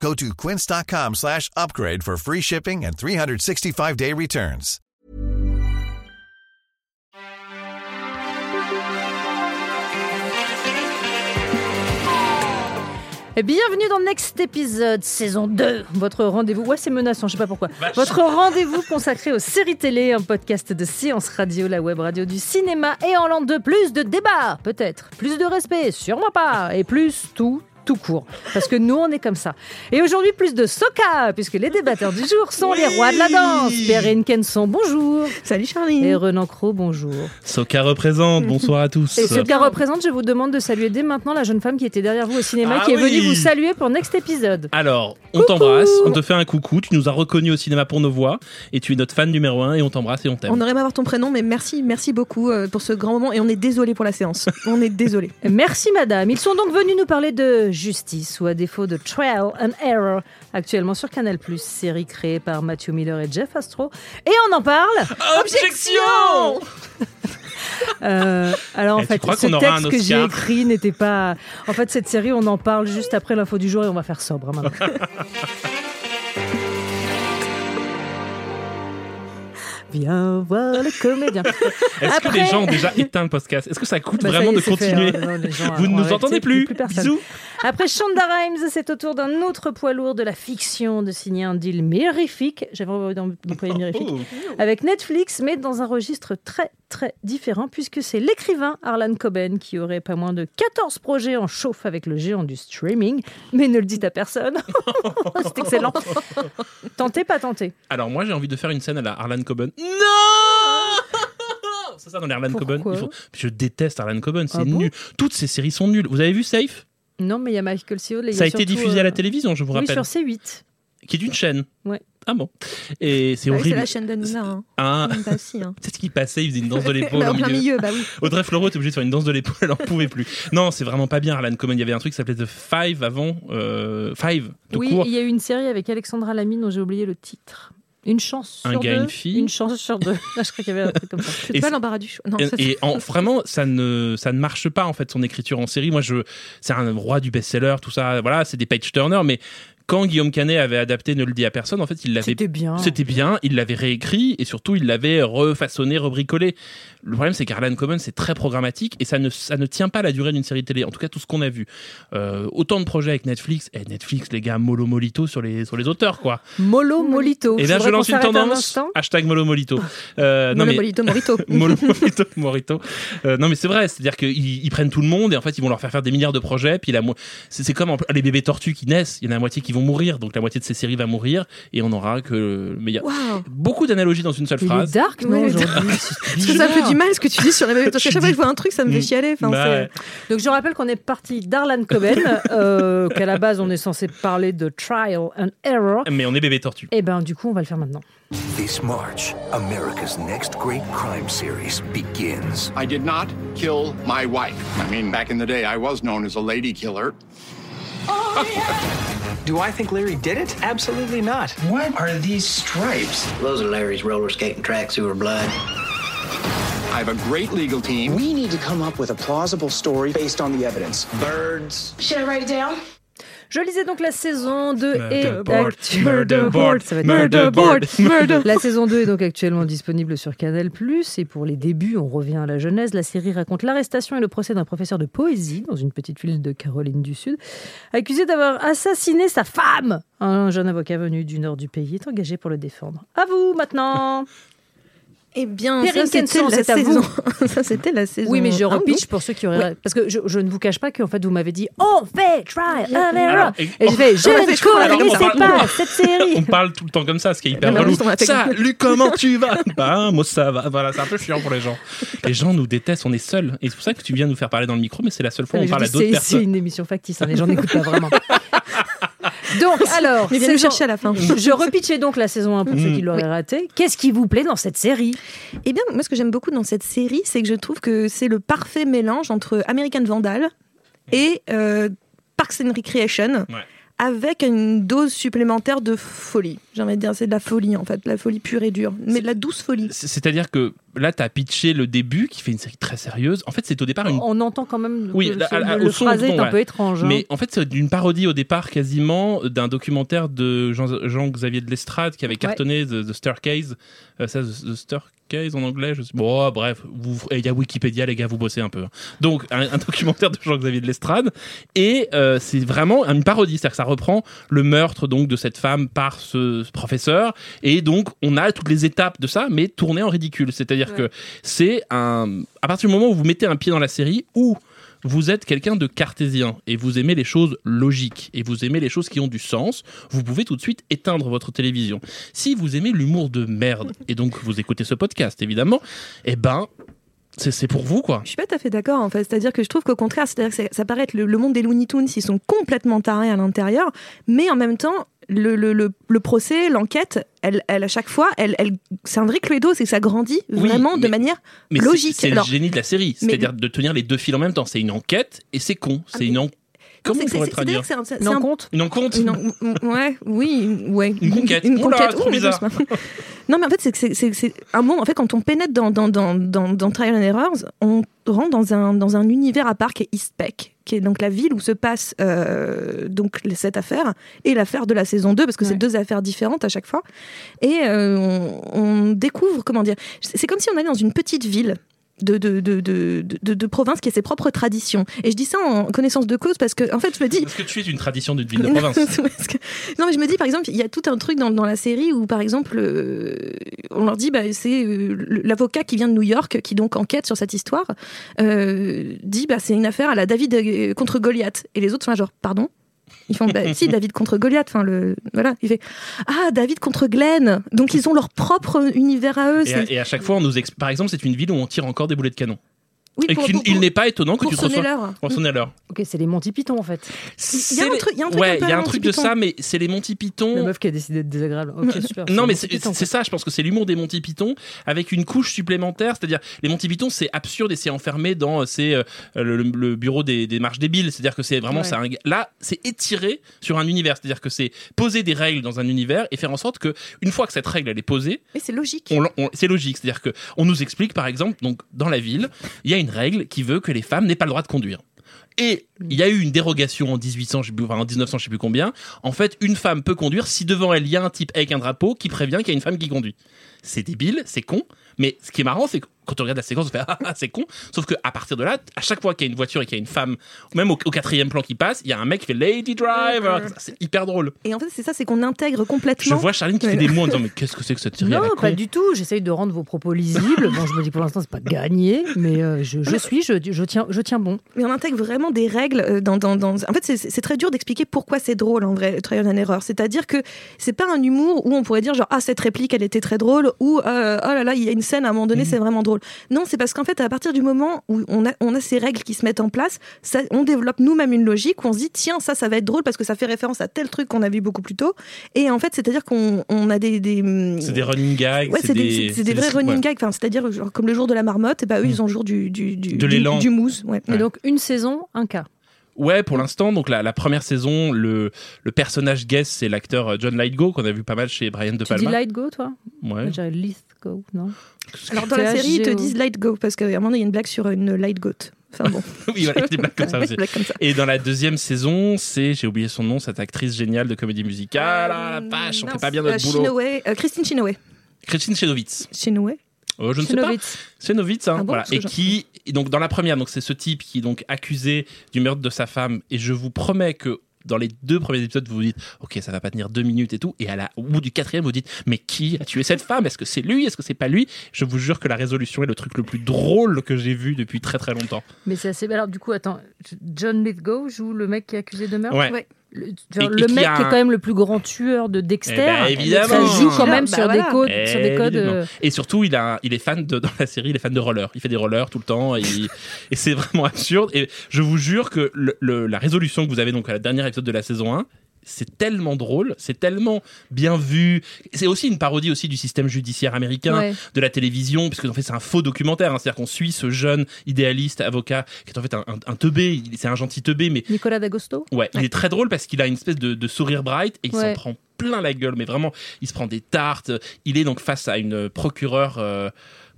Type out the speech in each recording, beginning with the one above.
Go to quince.com slash upgrade for free shipping and 365-day returns. Et bienvenue dans Next Épisode, saison 2. Votre rendez-vous, ouais, c'est menaçant, je sais pas pourquoi. Votre rendez-vous consacré aux séries télé, un podcast de séance radio, la web radio du cinéma et en l'an de plus de débats, peut-être. Plus de respect, sûrement pas. Et plus tout, tout court. Parce que nous, on est comme ça. Et aujourd'hui, plus de soca, puisque les débatteurs du jour sont les rois de la danse. Perrine Kenson, bonjour. Salut Charlie. Et Renan Cro, bonjour. Soka représente, bonsoir à tous. Et Soka représente, je vous demande de saluer dès maintenant la jeune femme qui était derrière vous au cinéma, Ah qui est venue vous saluer pour Next épisode. Alors, on t'embrasse, on te fait un coucou, tu nous as reconnus au cinéma pour nos voix, et tu es notre fan numéro un, et on t'embrasse et on t'aime. On aurait aimé avoir ton prénom, mais merci, merci beaucoup euh, pour ce grand moment et on est désolé pour la séance. On est désolé. Merci madame. Ils sont donc venus nous parler de justice ou à défaut de Trial and Error, actuellement sur Canal+, série créée par Matthew Miller et Jeff Astro. Et on en parle Objection Euh, alors en Eh, fait, ce texte que j'ai écrit n'était pas. En fait, cette série, on en parle juste après l'info du jour et on va faire sobre hein, maintenant. Viens voir le comédien. Est-ce que les gens ont déjà éteint le podcast? Est-ce que ça coûte Bah, vraiment est, de fait, continuer? hein, gens Vous ne nous entendez plus. Bisous Après Shonda Rhimes, c'est au tour d'un autre poids lourd de la fiction de signer un deal mirifique. J'avais envie d'employer mirifique. Oh. avec Netflix, mais dans un registre très très différent, puisque c'est l'écrivain Arlan Coben qui aurait pas moins de 14 projets en chauffe avec le géant du streaming, mais ne le dites à personne. c'est excellent. Tentez, pas tentez. Alors moi j'ai envie de faire une scène à la Harlan Coben. Non C'est ça dans les Pourquoi Coben. Faut- Je déteste Harlan Coben, c'est Ah bon nul. Toutes ces séries sont nulles. Vous avez vu Safe? Non, mais il y a Michael y Ça a a été diffusé à la euh, télévision, je vous Oui, rappelle. sur C8. Qui est une chaîne. Ouais. Ah bon Et c'est Ah oui, c'est horrible. la chaîne d'Anouna. Hein. Ah, Bah si. Hein. c'est ce qui passait, il faisait une danse de l'épaule Bah, au milieu. milieu, bah oui. Audrey Fleurot était obligée de faire une danse de l'épaule, elle en pouvait plus. Non, c'est vraiment pas bien, Harlan Coben. Il y avait un truc qui s'appelait The Five avant. Euh, Five, tout Oui, il y a eu une série avec Alexandra Lamine dont j'ai oublié le titre. Une chance Un sur gars, deux. une fille Une chance sur deux. Ah, je crois qu'il y avait un truc comme ça. C'est Et pas l'embarras du choix. Non, Et, ça, et en, vraiment, ça ne, ça ne marche pas en fait son écriture en série. Moi, je, c'est un roi du best-seller, tout ça. Voilà, c'est des page turner, mais quand Guillaume Canet avait adapté Ne le dit à personne, en fait, il l'avait C'était bien. C'était bien, il l'avait réécrit et surtout il l'avait refaçonné, rebricolé. Le problème c'est qu'Arlan Coben c'est très programmatique et ça ne, ça ne tient pas la durée d'une série télé, en tout cas tout ce qu'on a vu. Euh, autant de projets avec Netflix, et Netflix les gars, mollo molito sur les, sur les auteurs quoi. Molo Molito. Et là je lance une un tendance, hashtag mollo molito. Euh, non mais... Monopolito, Morito. Mollo molito, morito. Euh, non mais c'est vrai, c'est-à-dire qu'ils ils prennent tout le monde et en fait ils vont leur faire faire des milliards de projets, puis la mo- c'est c'est comme en- les bébés tortues qui naissent, il y en a la moitié qui vont mourir, donc la moitié de ces séries va mourir et on aura que... Mais il y a Waouh. beaucoup d'analogies dans une seule Il phrase. dark, non, Oui, aujourd'hui Parce que ça me fait du mal ce que tu dis sur les bébés. Parce qu'à chaque fois que je vois un truc, ça me fait Mm. chialer. Enfin, Bah, ouais. Donc je rappelle qu'on est parti d'Arlan Coben, euh, qu'à la base on est censé parler de Trial and Error. Mais on est bébé tortue. Et ben du coup on va le faire maintenant. This March, America's next great crime series begins. I did not kill my wife. I mean, back in the day, I was known as a lady killer. Do I think Larry did it? Absolutely not. What are these stripes? Those are Larry's roller skating tracks who were blood. I have a great legal team. We need to come up with a plausible story based on the evidence. Birds. Should I write it down? Je lisais donc la saison 2 Murder est board, actu- murder board, ça va être murder board, murder. La saison 2 est donc actuellement disponible sur Canal+. Et pour les débuts, on revient à la genèse. La série raconte l'arrestation et le procès d'un professeur de poésie dans une petite ville de Caroline du Sud, accusé d'avoir assassiné sa femme. Un jeune avocat venu du nord du pays est engagé pour le défendre. À vous maintenant Eh bien, Perrine ça c'était la saison. ça c'était la saison. Oui, mais je un, repitch pour ceux qui auraient... Parce que je, je ne vous cache pas qu'en fait, vous m'avez dit « On fait Try and Error Alors, » Et et- je fais « Je on ne on connaissais parle- pas cette série On parle tout le temps comme ça, ce qui est hyper relou. on Salut, comment tu vas? Bah, moi ça va. Voilà, c'est un peu chiant pour les gens. Les gens nous détestent, on est seuls. Et c'est pour ça que tu viens nous faire parler dans le micro, mais c'est la seule fois où on Je parle à d'autres c'est- C'est personnes. une émission factice, hein, les gens n'écoutent pas vraiment. Donc, alors, Mais viens nous saison- chercher à la fin. je repitchais donc la saison 1 pour ceux Mm. qui l'auraient raté. Qu'est-ce qui vous plaît dans cette série? Eh bien, moi, ce que j'aime beaucoup dans cette série, c'est que je trouve que c'est le parfait mélange entre American Vandal et euh, Parks and Recreation. Ouais. Avec une dose supplémentaire de folie. J'ai envie de dire, c'est de la folie en fait, la folie pure et dure, mais de la douce folie. C'est- C'est-à-dire que là, tu as pitché le début, qui fait une série très sérieuse. En fait, c'est au départ une On entend quand même Oui, à- le phrasé est un ouais. peu étrange. hein. Mais en fait, c'est une parodie au départ quasiment d'un documentaire de Jean- Jean-Xavier de Lestrade qui avait cartonné The, The Staircase. Euh, ça, The, The Staircase en anglais, je sais. Bon, bref, il y a Wikipédia, les gars, vous bossez un peu. hein. Donc, un, un documentaire de Jean-Xavier de Lestrade. Et euh, c'est vraiment une parodie, c'est-à-dire que ça reprend le meurtre donc de cette femme par ce, ce professeur. Et donc, on a toutes les étapes de ça, mais tournées en ridicule. C'est-à-dire que c'est un. À partir du moment où vous mettez un pied dans la série, où vous êtes quelqu'un de cartésien et vous aimez les choses logiques et vous aimez les choses qui ont du sens, vous pouvez tout de suite éteindre votre télévision. Si vous aimez l'humour de merde et donc vous écoutez ce podcast évidemment, eh ben c'est c'est pour vous quoi. Je suis pas tout à fait d'accord en fait. C'est-à-dire que je trouve qu'au contraire, c'est-à-dire que ça- ça paraît être le, le monde des Looney Tunes, ils sont complètement tarés à l'intérieur, mais en même temps, le, le, le, le procès, l'enquête, elle, elle, à chaque fois, elle, elle, c'est un vrai cluedo, c'est que ça grandit Oui, vraiment de manière Mais c'est- logique. c'est le génie de la série, c'est-à-dire de tenir les deux fils en même temps. C'est une enquête et c'est con. C'est une en- Comment on pourrait traduire c'est un- un- encontre Une encontre ouais, oui, ouais. Une conquête. Une Oula, conquête. trop Ouh, bizarre. non, mais en fait, c'est que c'est- c'est c'est un monde. En fait, quand on pénètre dans, dans, dans, dans, dans Trial and Errors, on rentre dans un, dans un univers à part qui est East Peck, qui est donc la ville où se passe euh, donc cette affaire et l'affaire de la saison 2, parce que c'est deux affaires différentes à chaque fois. Et euh, on, on découvre, comment dire, c'est comme si on allait dans une petite ville de, de, de, de, province qui a ses propres traditions. Et je dis ça en connaissance de cause parce que, en fait, je me dis, Parce que tu es une tradition d'une ville de province. que- non, mais je me dis, par exemple, il y a tout un truc dans, dans la série où, par exemple, euh, on leur dit, bah, c'est euh, l'avocat qui vient de New York, qui donc enquête sur cette histoire, euh, dit, bah, c'est une affaire à la David contre Goliath. Et les autres sont là, genre, pardon? Ils font, bah, si, David contre Goliath. Enfin, le, voilà. Il fait, ah, David contre Glenn. Donc, ils ont leur propre univers à eux. Et à, et à chaque fois, on nous exp- par exemple, c'est une ville où on tire encore des boulets de canon. Oui, et pour- il pour- n'est pas étonnant que tu reçois. l'heure. Pour sonner l'heure. Ok, c'est les Monty Python en fait. Il y a un truc- il y a un truc ouais, un peu il y a à un la truc Monty de ça, Python. mais c'est les Monty La Python. meuf qui a décidé d'être désagréable. Ok, super. Non, mais Monty c'est ça, je pense que c'est l'humour des Monty Python avec une couche supplémentaire. C'est-à-dire, les Monty Python, c'est absurde et c'est enfermé dans euh, c'est, euh, le, le bureau des, des marches débiles. C'est-à-dire que c'est vraiment. Ouais. c'est un- là, c'est étiré sur un univers. C'est-à-dire que c'est poser des règles dans un univers et faire en sorte que, une fois que cette règle elle est posée, Mais c'est logique. c'est logique. C'est-à-dire que on nous explique, par exemple, donc dans la ville, il y a une règle qui veut que les femmes n'aient pas le droit de conduire. Et il y a eu une dérogation en 1800, je sais plus, enfin en 1900, je sais plus combien. En fait, une femme peut conduire si devant elle il y a un type avec un drapeau qui prévient qu'il y a une femme qui conduit. C'est débile, c'est con. Mais ce qui est marrant, c'est que quand on regarde la séquence, on fait ah, ah, c'est con. Sauf que à partir de là, à chaque fois qu'il y a une voiture et qu'il y a une femme, même au, au quatrième plan qui passe, il y a un mec qui fait Lady Driver. C'est hyper drôle. Et en fait, c'est ça, c'est qu'on intègre Je complètement. vois Charline qui fait des mots en disant mais qu'est-ce que c'est que cette série? À la Non, con pas du tout. J'essaye de rendre vos propos lisibles. Bon, je me dis pour l'instant, c'est pas gagné, mais euh, je, je suis, je, je, tiens, je tiens bon. Mais on intègre vraiment des règles euh, dans. dans, dans... En fait, c'est très dur d'expliquer pourquoi c'est drôle en vrai, Trial and Error. C'est-à-dire que c'est pas un humour où on pourrait dire genre ah cette réplique elle était très drôle ou euh, oh là là il y a une scène à un moment donné Mhm. c'est vraiment drôle. Non, c'est parce qu'en fait à partir du moment où on a on a ces règles qui se mettent en place, ça, on développe nous-mêmes une logique où on se dit tiens ça ça va être drôle parce que ça fait référence à tel truc qu'on a vu beaucoup plus tôt. Et en fait c'est-à-dire qu'on on a des, des C'est des running gags. Ouais, c'est des, vrais running gags, enfin, c'est-à-dire comme le jour de la marmotte, et bah, eux, ils ont le jour du, du, du, De du- l'élan. du mousse. Ouais. Et donc, une saison, un cas. Ouais, pour l'instant, donc la, la première saison, le, le personnage guest, c'est l'acteur euh, John Lithgow qu'on a vu pas mal chez Brian De Tu dis Palma. Go, toi Ouais. Dirais Lithgow, non Alors, dans la série, ils te disent light go, parce qu'à un moment, il y a une blague sur une light goat. Enfin bon. oui, voilà, il y a des blagues comme ça aussi. comme ça. Et dans la deuxième saison, c'est, j'ai oublié son nom, cette actrice géniale de comédie musicale. Ah la vache, on fait Mince, pas bien euh, notre boulot. Chinoway, euh, Christine Chinoway. Christine Chenowitz. Chinoway Oh, je ne sais pas. Chenowitz. Chenowitz, hein, Ah bon, voilà. Et qui, et donc dans la première, donc c'est ce type qui est donc accusé du meurtre de sa femme. Et je vous promets que dans les deux premiers épisodes, vous vous dites, ok, ça va pas tenir deux minutes et tout. Et à la, au bout du quatrième, vous dites, mais qui a tué cette femme? Est-ce que c'est lui? Est-ce que c'est pas lui? Je vous jure que la résolution est le truc le plus drôle que j'ai vu depuis très très longtemps. Mais c'est assez. Alors, du coup, attends, John Lithgow joue le mec qui est accusé de meurtre? Ouais. Ouais. Le, Et- mec qui est quand même le plus grand tueur de Dexter. Eh ben, évidemment. Ça joue quand même Bah, sur, voilà. des codes, sur des codes. Euh, Et surtout, il, a, il est fan de, dans la série, il est fan de roller. Il fait des rollers tout le temps et, c'est vraiment absurde. Et je vous jure que le- le- la résolution que vous avez donc à la dernière épisode de la saison 1, c'est tellement drôle, c'est tellement bien vu. C'est aussi une parodie aussi du système judiciaire américain, Ouais. de la télévision, puisque en fait c'est un faux documentaire. hein. C'est-à-dire qu'on suit ce jeune idéaliste avocat qui est en fait un, un, un teubé. C'est un gentil teubé, mais Nicolas D'Agosto? Ouais, il est très drôle parce qu'il a une espèce de, de sourire bright et il s'en Ouais. prend plein la gueule, mais vraiment, il se prend des tartes. Il est donc face à une procureure, euh,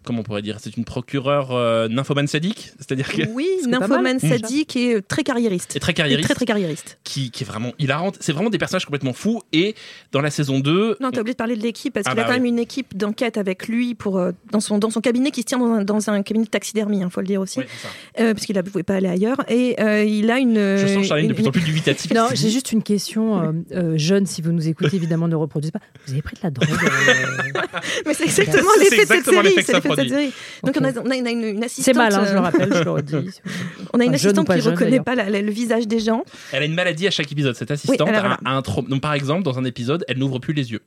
comment on pourrait dire, c'est une procureure euh, nymphomane sadique, c'est-à-dire que Oui, nymphomane sadique et euh, très carriériste. est très Et carriériste, très très carriériste. qui, qui est vraiment hilarante. C'est vraiment des personnages complètement fous. Et dans la saison 2, Non, t'as oublié de parler de l'équipe parce Ah qu'il a bah quand oui. même une équipe d'enquête avec lui pour euh, dans son dans son cabinet qui se tient dans un, dans un cabinet de taxidermie, il faut le dire aussi, euh, parce qu'il ne pouvait pas aller ailleurs. Et euh, il a une. je sens Charline de plus en plus dubitatif. Non, j'ai juste une question. euh, euh, jeune, si vous nous écoutez, évidemment, ne reproduisez pas. Vous avez pris de la drogue euh, Mais c'est exactement l'effet de cette série. Cette série. Donc on a, on a une, assistante. C'est mal, hein, je le euh, rappelle, je le redis. On a une assistante qui jeune, reconnaît pas la- la- le visage des gens. Elle a une maladie à chaque épisode. Cette assistante alors a, a un trauma. Donc par exemple, dans un épisode, elle n'ouvre plus les yeux.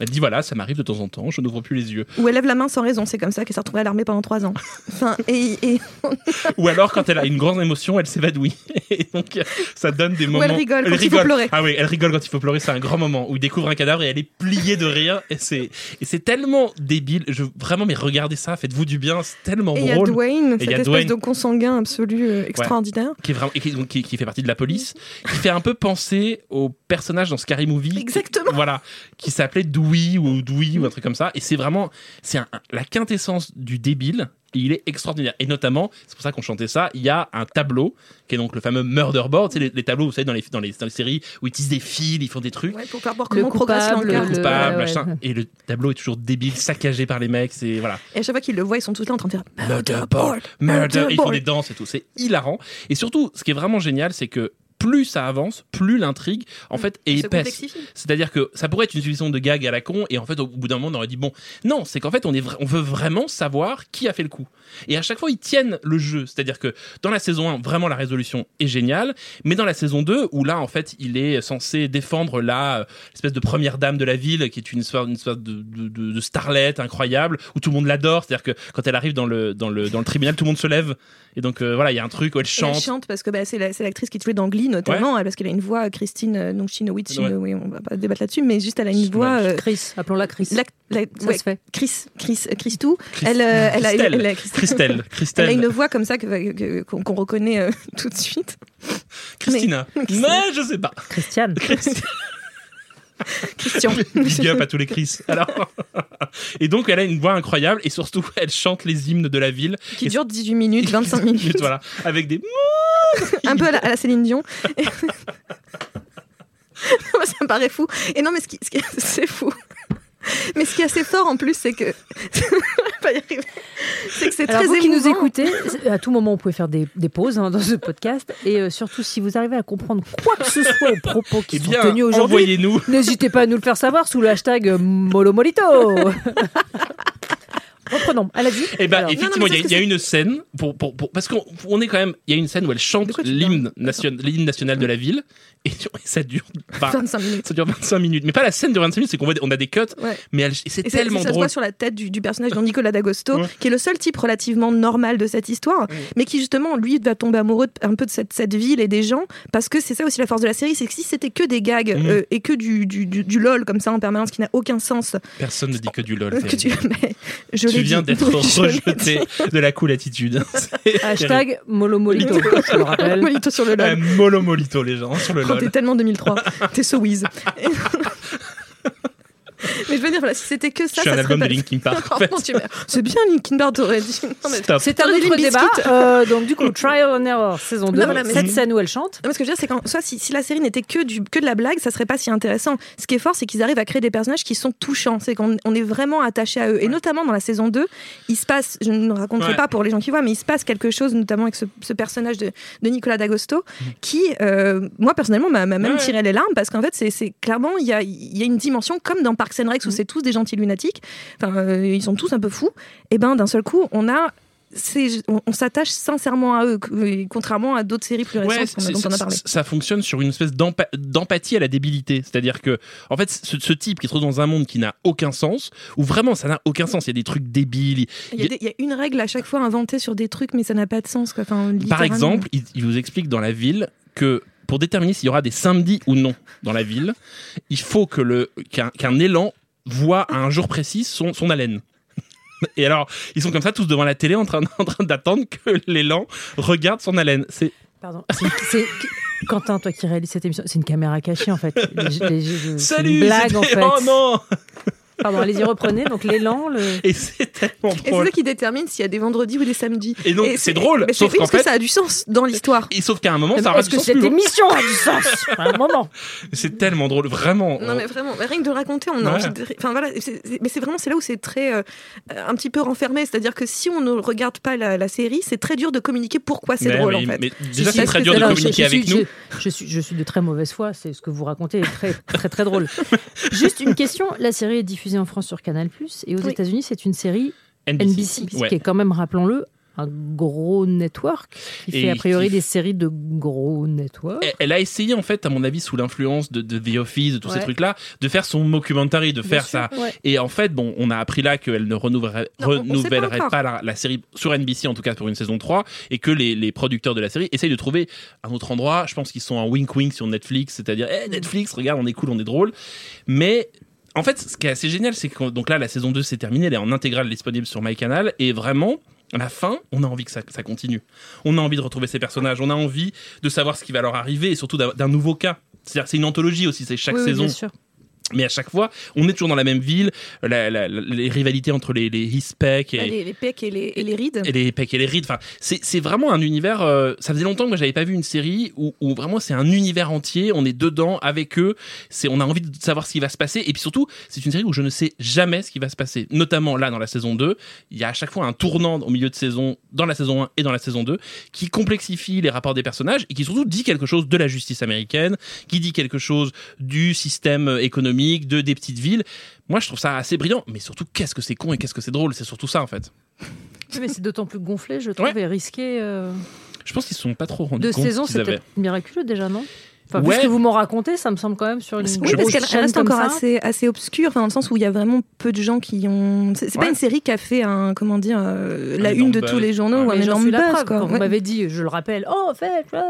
Elle dit voilà, ça m'arrive de temps en temps, je n'ouvre plus les yeux. Ou elle lève la main sans raison. C'est comme ça qu'elle s'est retrouvée à l'armée pendant trois ans. Enfin, et, et- Ou alors, quand elle a une grande émotion, elle s'évanouit. Et donc, ça donne des moments. elle rigole quand il faut pleurer. Ah oui, elle rigole quand il faut pleurer. C'est un grand moment où il découvre un cadavre et elle est pliée de rire. Et c'est, et c'est tellement débile. Je, vraiment, mais regardez ça, faites-vous du bien. C'est tellement et il y a drôle. Dwayne, Et il cette y a espèce Dwayne. de consanguin absolu euh, extraordinaire. Qui, est vraiment, et qui, donc, qui, qui fait partie de la police, qui fait un peu penser au personnage dans Scary Movie. Exactement. Voilà, qui s'appelait Dewey ou Dewey ou un truc comme ça. Et c'est vraiment, c'est la quintessence du débile. Et il est extraordinaire. Et notamment, c'est pour ça qu'on chantait ça, il y a un tableau, qui est donc le fameux murder board. C'est les, les tableaux, vous savez, dans les, dans, les, dans les séries où ils utilisent des fils, ils font des trucs. Ouais, pour faire voir Le comment progresse coupable, le- Coupable, ouais, ouais. machin. Et le tableau est toujours débile, saccagé par les mecs. C'est voilà. Et à chaque fois qu'ils le voient, ils sont tous là en train de faire Murder board, murder. Ils font des danses et tout. C'est hilarant. Et surtout, ce qui est vraiment génial, c'est que plus ça avance, plus l'intrigue, en fait, est Se épaisse. C'est-à-dire que ça pourrait être une succession de gags à la con, et en fait, au bout d'un moment, on aurait dit bon, non, c'est qu'en fait, on, est on veut vraiment savoir qui a fait le coup. Et à chaque fois, ils tiennent le jeu. C'est-à-dire que dans la saison 1, vraiment, la résolution est géniale, mais dans la saison 2, où là, en fait, il est censé défendre la euh, espèce de première dame de la ville, qui est une sorte, une de, de, de- de starlette incroyable, où tout le monde l'adore. C'est-à-dire que quand elle arrive dans le, dans le, dans le tribunal, tout le monde se lève. Et donc, euh, voilà, il y a un truc où elle Et elle chante. chante parce que bah, c'est la- c'est l'actrice qui jouait dans Glee notamment, elle, parce qu'elle a une voix, Christine euh, donc Chinowitz, Ouais. Chino- oui, on va pas débattre là-dessus, mais juste elle a une voix. euh, Chris, appelons-la Chris. la- la- Ça ouais, se fait. Chris, Chris, euh, Christou. Christ- Elle, euh, elle a, elle a- Christelle. Elle a Christelle. une voix comme ça que- que- qu'on qu'on reconnaît euh, tout de suite. Christina. Mais- Mais je sais pas. Christiane. Christian. Big up à tous les Chris. Alors, et donc elle a une voix incroyable et surtout elle chante les hymnes de la ville. qui dure 18 minutes, 25 minutes. voilà, avec des. un peu à la, à la Céline Dion. ça me paraît fou. Et non, mais ce qui, ce qui c'est fou. Mais ce qui est assez fort en plus, c'est que. Je vais pas y arriver. C'est que c'est Alors très vous qui nous écoutez, à tout moment, vous pouvez faire des, des pauses hein, dans ce podcast. Et euh, surtout, si vous arrivez à comprendre quoi que ce soit aux propos qui Eh sont bien, tenus aujourd'hui, envoyez-nous. n'hésitez pas à nous le faire savoir sous le hashtag euh, Molomolito. Reprenons. Elle a dit. Eh ben, Alors, effectivement, il y a- y, une scène pour, pour, pour- parce qu'on on est quand même, il y a une scène où elle chante l'hymne nation, national de la ville et ça dure, enfin, 25 minutes. ça dure 25 minutes. Mais pas la scène de 25 minutes, c'est qu'on on a des cuts, Ouais. mais c'est Et ça- tellement ça se drôle. voit sur la tête du, du personnage de Nicolas D'Agosto, Ouais. qui est le seul type relativement normal de cette histoire, mais qui justement, lui, va tomber amoureux un peu de cette, cette ville et des gens, parce que c'est ça aussi la force de la série, c'est que si c'était que des gags Mhm. euh, et que du, du, du- du lol comme ça en permanence, qui n'a aucun sens, Personne ne dit que du lol. que tu, mais je l'ai viens dit. d'être rejeté de la cool attitude. Hashtag Molomolito, je le rappelle. Molito sur le Un lol. molomolito, les gens, sur le Oh, t'es lol. tellement 2003. T'es so whiz. Mais je veux dire, voilà, si c'était que ça, Je ça un album de Linkin Park. en fait. C'est bien Linkin Park. C'est un autre débat. Euh, donc, du coup, Trial and Error, saison 2. Non, voilà, cette scène où elle chante. Non, mais ce que je veux dire, c'est qu'en soit si, si la série n'était que, du, que de la blague, ça serait pas si intéressant. Ce qui est fort, c'est qu'ils arrivent à créer des personnages qui sont touchants. C'est qu'on on est vraiment attaché à eux. Et notamment dans la saison 2, il se passe, je ne raconterai Ouais. pas pour les gens qui voient, mais il se passe quelque chose, notamment avec ce, ce personnage de, de Nicolas D'Agosto, qui, euh, moi personnellement, m'a même Ouais. tiré les larmes parce qu'en fait, c'est- c'est clairement, il y a, il y a une dimension comme dans Parks and Rec où c'est tous des gentils lunatiques. Enfin, euh, ils sont tous un peu fous. Et ben, d'un seul coup, on a. On, on s'attache sincèrement à eux, contrairement à d'autres séries plus récentes Ouais, dont on a ça, parlé. ça fonctionne sur une espèce d'empa- d'empathie à la débilité. C'est-à-dire que, en fait, ce, ce type qui se trouve dans un monde qui n'a aucun sens, où vraiment ça n'a aucun sens, il y a des trucs débiles. il- y, a des- il y a une règle à chaque fois inventée sur des trucs, mais ça n'a pas de sens. Quoi. Enfin, Par exemple, il, il vous explique dans la ville que pour déterminer s'il y aura des samedis ou non dans la ville, il faut que le qu'un qu'un élan voit à un jour précis son, son haleine. Et alors, ils sont comme ça tous devant la télé en train, en train d'attendre que l'élan regarde son haleine. C'est Pardon. C'est- c'est- Quentin, toi qui réalises cette émission, c'est une caméra cachée en fait. Les- les- c'est Salut, blague c'était- en fait. Oh non Pardon, allez-y, reprenez. Donc l'élan, le. Et c'est tellement Et c'est ça qui détermine s'il y a des vendredis ou des samedis. Et donc, c'est drôle, mais sauf qu'en parce que fait- ça a du sens dans l'histoire. Et sauf qu'à un moment, ça aura Est-ce du que sens cette plus loin. émission a du sens À un moment. C'est tellement drôle, vraiment. Non mais vraiment, mais rien que de le raconter, on a Ouais. envie de... Enfin voilà, mais c'est vraiment c'est là où c'est très euh, un petit peu renfermé, c'est-à-dire que si on ne regarde pas la, la série, c'est très dur de communiquer pourquoi c'est Mais drôle oui, en fait. mais déjà, c'est très dur que de communiquer avec nous. Je, je suis, je suis de très mauvaise foi, c'est ce que vous racontez est très, très, très drôle. Juste une question la série est diffusée en France sur Canal, et aux Oui. États-Unis, c'est une série NBC. NBC, Ouais. qui est quand même, rappelons-le, un gros network qui Et fait a priori qui- des séries de gros networks. Elle- Elle a essayé, en fait, à mon avis, sous l'influence de, de The Office, de tous ces trucs-là, de faire son mockumentary, de faire ça. ouais. Et en fait, bon, on a appris là qu'elle ne renouvellerait, Non, on- on sait pas la, la série sur NBC, en tout cas pour une saison 3, et que les, les producteurs de la série essayent de trouver un autre endroit. Je pense qu'ils sont en wink-wink sur Netflix, c'est-à-dire, Eh, Netflix, regarde, on est cool, on est drôle. Mais. En fait, ce qui est assez génial, c'est que donc là, la saison 2 c'est terminé, elle est en intégrale disponible sur MyCanal, et vraiment, à la fin, on a envie que ça, ça continue. On a envie de retrouver ces personnages, on a envie de savoir ce qui va leur arriver, et surtout d'un nouveau cas. C'est-à-dire, c'est une anthologie aussi, c'est chaque Oui, oui, saison. bien sûr. Mais à chaque fois, on est toujours dans la même ville, la- la- la- les rivalités entre les, les Hispec et, Bah, les, les pecs et les, et les rides. et les Peck et les Reed. Enfin, c'est vraiment un univers. euh, ça faisait longtemps que moi j'avais pas vu une série où, où vraiment c'est un univers entier. On est dedans avec eux. C'est on a envie de savoir ce qui va se passer. Et puis surtout, c'est une série où je ne sais jamais ce qui va se passer. Notamment là dans la saison 2, il y a à chaque fois un tournant au milieu de saison, dans la saison 1 et dans la saison 2, qui complexifie les rapports des personnages et qui surtout dit quelque chose de la justice américaine, qui dit quelque chose du système économique, de des petites villes. Moi, je trouve ça assez brillant, mais surtout, qu'est-ce que c'est con et qu'est-ce que c'est drôle? C'est surtout ça, en fait. Oui, mais c'est d'autant plus gonflé, je trouve, Ouais. et risqué. euh, Je pense qu'ils se sont pas trop rendus Deux compte saisons, qu'ils c'est avaient. peut-être miraculeux déjà, non? Enfin, Ouais. que vous m'en racontez, ça me semble quand même sur une Oui, parce qu'elle reste encore ça. assez, assez obscure, enfin, dans le sens où il y a vraiment peu de gens qui ont. C'est Ouais. pas une série qui a fait un, comment dire, euh, la une de buzz. tous les journaux Ouais. ou un énorme buzz, preuve. quoi. Quand vous m'avez dit, je le rappelle, oh, fait, comme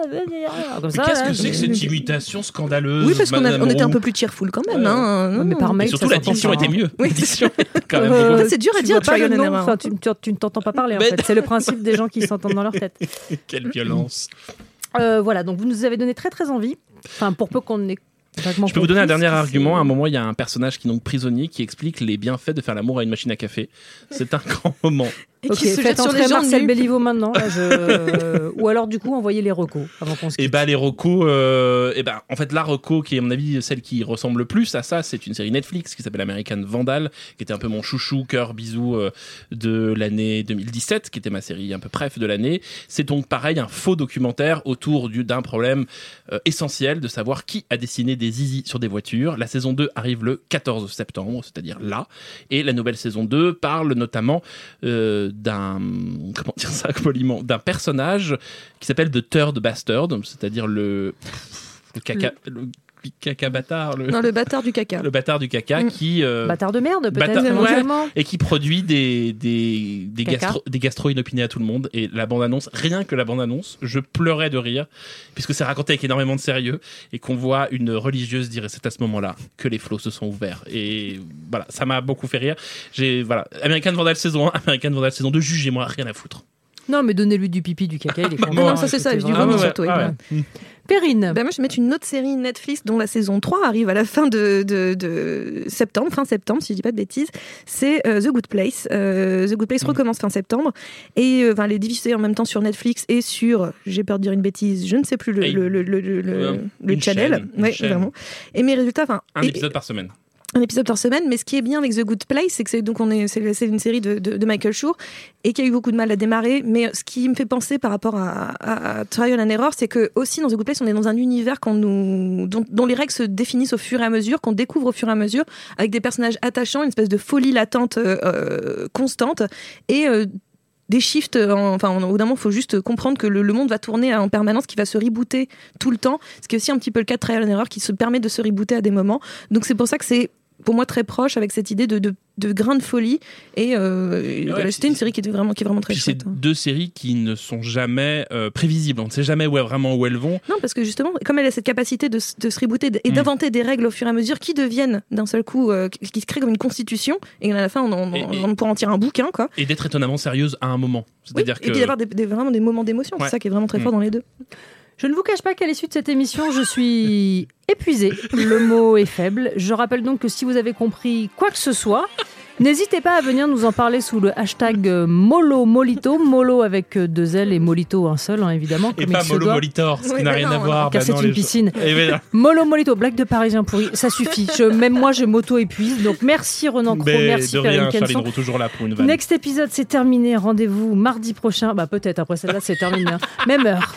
Mais ça. qu'est-ce que c'est que cette imitation scandaleuse Oui, parce qu'on on était un peu plus cheerful quand même. Ouais. hein. Non, mais par mail, surtout, la diction était mieux. Oui. L'addiction, quand même. Euh, En fait, c'est dur à dire, tu, ne t'entends pas parler en fait. C'est le principe des gens qui s'entendent dans leur tête. Quelle violence. Euh, voilà, donc vous nous avez donné très très envie. Enfin, pour peu qu'on ait Je peux vous donner un dernier argument. À un moment, il y a un personnage qui est donc prisonnier qui explique les bienfaits de faire l'amour à une machine à café. C'est un grand moment. Et Ok, qui se jette faites sur entrer les gens Marcel. Béliveau maintenant. là, je- Ou alors du coup, envoyez les recos avant qu'on se Et quitte. bah les recos, euh, et ben en fait la reco qui est à mon avis celle qui ressemble le plus à ça, c'est une série Netflix qui s'appelle American Vandal, qui était un peu mon chouchou cœur bisou euh, de l'année 2017, qui était ma série un peu bref de l'année. C'est donc pareil un faux documentaire autour du- d'un problème euh, essentiel de savoir qui a dessiné des zizi sur des voitures. La saison 2 arrive le 14 septembre, c'est-à-dire là, et la nouvelle saison 2 parle notamment euh, d'un comment dire ça poliment d'un personnage qui s'appelle The Third Bastard, c'est-à-dire le le caca le, caca bâtard, le, Non, le bâtard du caca. le bâtard du caca Mm. qui euh, Bâtard de merde, peut-être Bâtard- ouais. éventuellement. et qui produit des des des, gastro, des gastro inopinés à tout le monde et la bande annonce rien que la bande annonce je pleurais de rire puisque c'est raconté avec énormément de sérieux et qu'on voit une religieuse dire et c'est à ce moment-là que les flots se sont ouverts et voilà ça m'a beaucoup fait rire j'ai voilà American Vandal saison 1 American Vandal saison 2 jugez-moi rien à foutre Non, mais donnez-lui du pipi, du caca, il est content. Ah non, ça, c'est ça, du vomi surtout, ah ouais. Perrine, Ben moi, je vais mettre une autre série Netflix dont la saison 3 arrive à la fin de, de, de septembre, fin septembre, si je dis pas de bêtises. C'est euh, The Good Place. Euh, The Good Place Mm. recommence fin septembre. Et euh, enfin, elle est diffusée en même temps sur Netflix et sur, j'ai peur de dire une bêtise, je ne sais plus le, Hey. le, le, le, le- Euh, channel. chaîne, Ouais, vraiment. Et mes résultats, enfin. un et- épisode par semaine un épisode par semaine, mais ce qui est bien avec The Good Place, c'est que c'est donc on est c'est une série de, Michael Schur et qui a eu beaucoup de mal à démarrer. Mais ce qui me fait penser par rapport à, Trial and Error, c'est que aussi dans The Good Place, on est dans un univers dont, les règles se définissent au fur et à mesure, qu'on découvre au fur et à mesure, avec des personnages attachants, une espèce de folie latente euh, euh, constante et euh, des shifts, en- enfin, au bout d'un moment, il faut juste comprendre que le, le monde va tourner en permanence, qui va se rebooter tout le temps. Ce qui est aussi un petit peu le cas de Trial and Error, qui se permet de se rebooter à des moments. Donc c'est pour ça que c'est pour moi très proche avec cette idée de, de, de grain de folie. Et euh, voilà, c'était une série qui était vraiment, qui est vraiment très Puis c'est chouette. hein. deux séries qui ne sont jamais euh, prévisibles. On ne sait jamais où, vraiment où elles vont. Non, parce que justement, comme elle a cette capacité de, se rebooter et Mm. d'inventer des règles au fur et à mesure qui deviennent d'un seul coup, euh, qui se créent comme une constitution, et à la fin, on, Et- pourra en tirer un bouquin, quoi. Et d'être étonnamment sérieuse à un moment. Oui, Et puis d'avoir des, des- vraiment des moments d'émotion, Ouais. c'est ça qui est vraiment très Mm. fort dans les deux. Je ne vous cache pas qu'à l'issue de cette émission, je suis épuisée. Le mot est faible. Je rappelle donc que si vous avez compris quoi que ce soit, n'hésitez pas à venir nous en parler sous le hashtag Molo Molito. Molo avec deux L et Molito un seul, hein, évidemment. Et comme pas il se Molo doit. Molitor, ce qui Oui, n'a rien à voir. Car bah c'est une piscine. Eh ben, Molo Molito, blague de parisien pourri, ça suffit. Je, même moi, je m'auto-épuise. Donc merci Renan Cro, mais merci Perrine Kenson. Toujours là pour une vanne. Next épisode, c'est terminé. Rendez-vous mardi prochain. Bah peut-être après celle-là, c'est terminé. hein. Même heure.